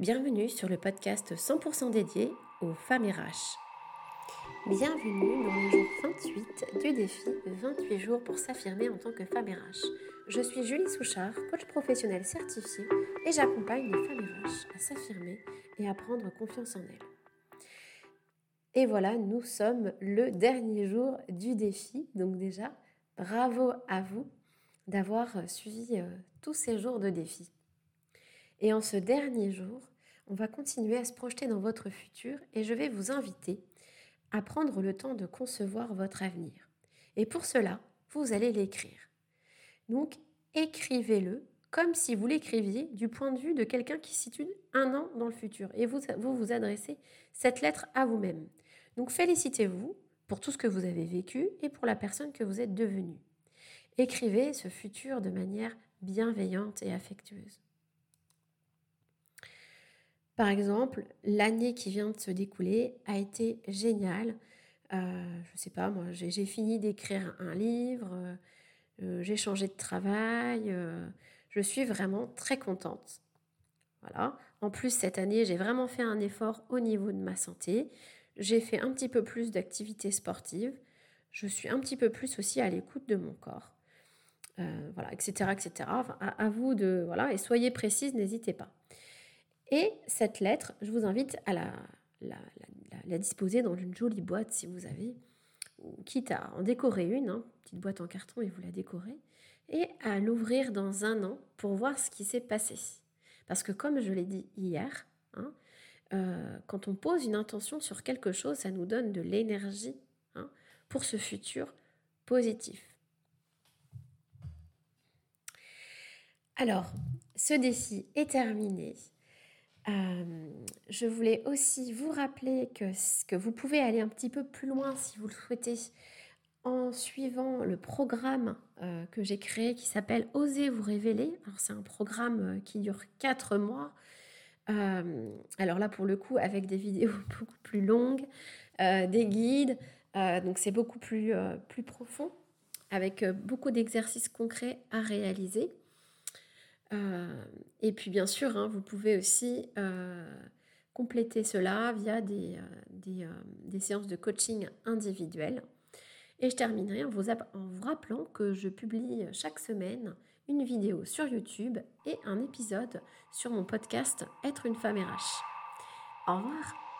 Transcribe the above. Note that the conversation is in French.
Bienvenue sur le podcast 100% dédié aux femmes RH. Bienvenue dans le jour 28 du défi 28 jours pour s'affirmer en tant que femme RH. Je suis Julie Souchard, coach professionnel certifié et j'accompagne les femmes RH à s'affirmer et à prendre confiance en elles. Et voilà, nous sommes le dernier jour du défi. Donc déjà, bravo à vous d'avoir suivi euh, tous ces jours de défi. Et en ce dernier jour, on va continuer à se projeter dans votre futur et je vais vous inviter à prendre le temps de concevoir votre avenir. Et pour cela, vous allez l'écrire. Donc, écrivez-le comme si vous l'écriviez du point de vue de quelqu'un qui situe un an dans le futur. Et vous vous, vous adressez cette lettre à vous-même. Donc, félicitez-vous pour tout ce que vous avez vécu et pour la personne que vous êtes devenue. Écrivez ce futur de manière bienveillante et affectueuse. Par exemple, l'année qui vient de se découler a été géniale. Euh, je ne sais pas, moi, j'ai fini d'écrire un livre, euh, j'ai changé de travail, euh, je suis vraiment très contente. Voilà. En plus, cette année, j'ai vraiment fait un effort au niveau de ma santé. J'ai fait un petit peu plus d'activités sportives. Je suis un petit peu plus aussi à l'écoute de mon corps. voilà, etc., etc. à, à, vous de voilà et soyez précise, n'hésitez pas. Et cette lettre, je vous invite à la, disposer dans une jolie boîte si vous avez, ou quitte à en décorer une, hein, petite boîte en carton et vous la décorez, et à l'ouvrir dans un an pour voir ce qui s'est passé. Parce que comme je l'ai dit hier, hein, euh, quand on pose une intention sur quelque chose, ça nous donne de l'énergie hein, pour ce futur positif. Alors, ce défi est terminé. Je voulais aussi vous rappeler que, vous pouvez aller un petit peu plus loin si vous le souhaitez en suivant le programme que j'ai créé qui s'appelle Osez vous révéler. C'est un programme qui dure 4 mois. alors là pour le coup avec des vidéos beaucoup plus longues, des guides, donc c'est beaucoup plus, plus profond avec beaucoup d'exercices concrets à réaliser. Euh, et puis bien sûr, hein, vous pouvez aussi euh, compléter cela via des, euh, des, séances de coaching individuelles. Et je terminerai en vous, en vous rappelant que je publie chaque semaine une vidéo sur YouTube et un épisode sur mon podcast Être une femme RH. Au revoir